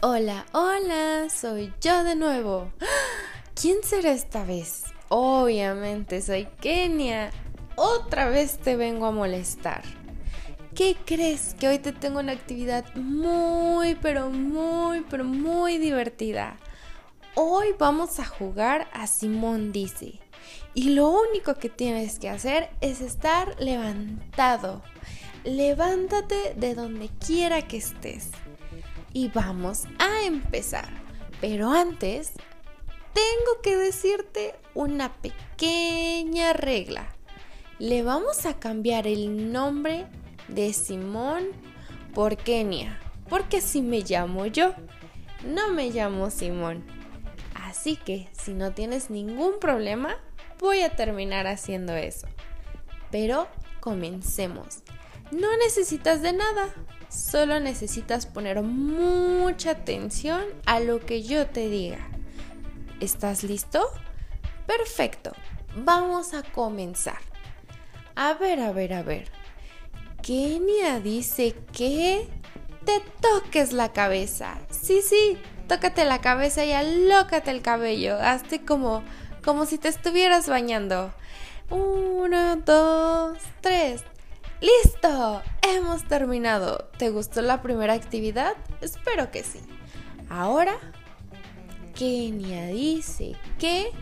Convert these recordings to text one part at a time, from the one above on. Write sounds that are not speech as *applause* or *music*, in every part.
Hola, hola, soy yo de nuevo. *gasps* ¿Quién será esta vez? Obviamente soy Kenia. Otra vez te vengo a molestar. ¿Qué crees? Que hoy te tengo una actividad muy, pero muy, pero muy divertida. Hoy vamos a jugar a Simón Dice. Y lo único que tienes que hacer es estar levantado. Levántate de donde quiera que estés y vamos a empezar. Pero antes, tengo que decirte una pequeña regla. Le vamos a cambiar el nombre de Simón por Kenia, porque así me llamo yo. No me llamo Simón. Así que si no tienes ningún problema, voy a terminar haciendo eso. Pero comencemos. No necesitas de nada, Solo necesitas poner mucha atención a lo que yo te diga. ¿Estás listo? Perfecto. Vamos a comenzar. A ver, a ver, a ver. Kenia dice que te toques la cabeza. Sí, sí, tócate la cabeza y alócate el cabello. Hazte como, como si te estuvieras bañando. Uno, dos, tres. ¡Listo! Hemos terminado. ¿Te gustó la primera actividad? Espero que sí. Ahora, Kenia dice que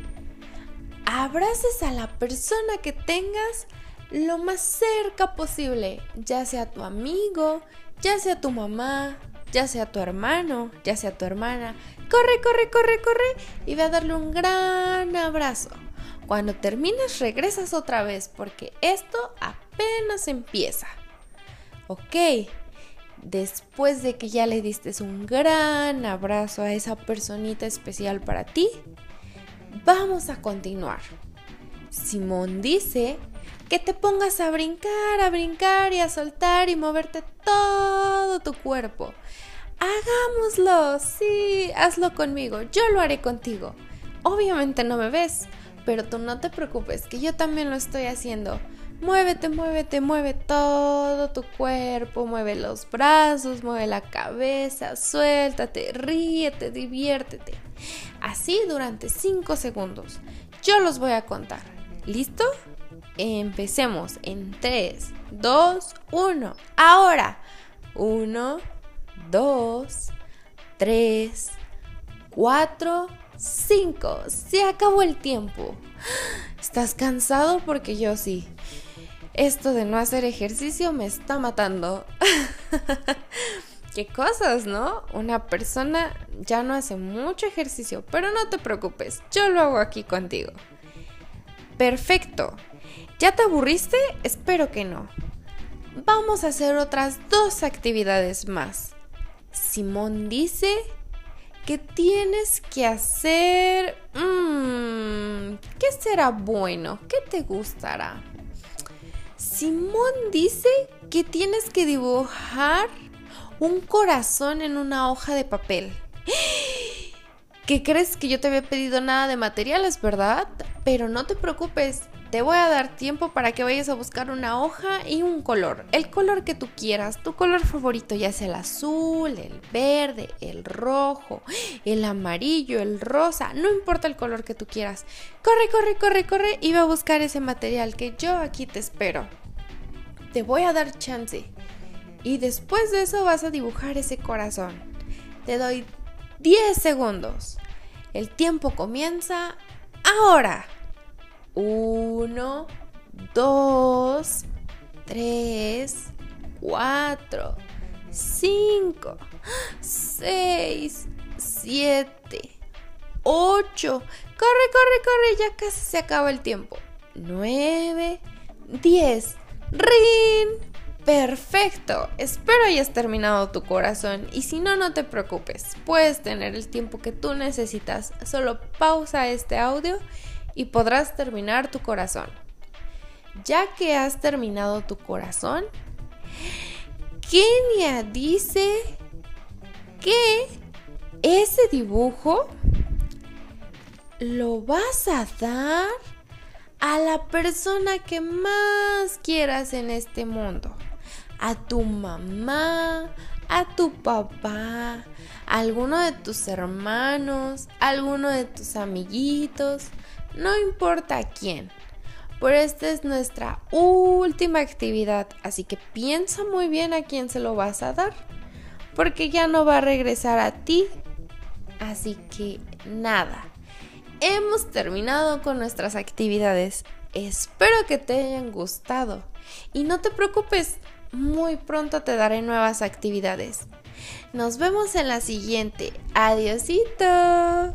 abraces a la persona que tengas lo más cerca posible, ya sea tu amigo, ya sea tu mamá, ya sea tu hermano, ya sea tu hermana. Corre, corre, corre, corre y ve a darle un gran abrazo. Cuando termines regresas otra vez porque esto apenas empieza. Ok, después de que ya le diste un gran abrazo a esa personita especial para ti, vamos a continuar. Simón dice que te pongas a brincar, a brincar y a soltar y moverte todo tu cuerpo. Hagámoslo, sí, hazlo conmigo, yo lo haré contigo. Obviamente no me ves, pero tú no te preocupes, que yo también lo estoy haciendo. Muévete, muévete, mueve todo tu cuerpo, mueve los brazos, mueve la cabeza, suéltate, ríete, diviértete. Así durante 5 segundos. Yo los voy a contar. ¿Listo? Empecemos en 3, 2, 1. Ahora. 1, 2, 3, 4, 5. Se acabó el tiempo. ¿Estás cansado? Porque yo sí. Esto de no hacer ejercicio me está matando. *laughs* Qué cosas, ¿no? Una persona ya no hace mucho ejercicio, pero no te preocupes, yo lo hago aquí contigo. Perfecto. ¿Ya te aburriste? Espero que no. Vamos a hacer otras dos actividades más. Simón dice ¿Qué tienes que hacer? Mm, ¿Qué será bueno? ¿Qué te gustará? Simón dice que tienes que dibujar un corazón en una hoja de papel. *gasps* ¿Qué crees que yo te había pedido nada de materiales, verdad? Pero no te preocupes, te voy a dar tiempo para que vayas a buscar una hoja y un color. El color que tú quieras, tu color favorito, ya sea el azul, el verde, el rojo, el amarillo, el rosa, no importa el color que tú quieras. Corre, corre, corre, corre y va a buscar ese material que yo aquí te espero. Te voy a dar chance. Y después de eso vas a dibujar ese corazón. Te doy 10 segundos. El tiempo comienza ahora. 1, 2, 3, 4, 5, 6, 7, 8. Corre, corre, corre, ya casi se acaba el tiempo. 9, 10. ¡Rin! Perfecto, espero hayas terminado tu corazón y si no, no te preocupes, puedes tener el tiempo que tú necesitas, solo pausa este audio y podrás terminar tu corazón. Ya que has terminado tu corazón, Kenia dice que ese dibujo lo vas a dar a la persona que más quieras en este mundo. A tu mamá, a tu papá, a alguno de tus hermanos, a alguno de tus amiguitos, no importa quién. Pero esta es nuestra última actividad, así que piensa muy bien a quién se lo vas a dar, porque ya no va a regresar a ti. Así que nada, hemos terminado con nuestras actividades. Espero que te hayan gustado. Y no te preocupes, muy pronto te daré nuevas actividades. Nos vemos en la siguiente. Adiosito.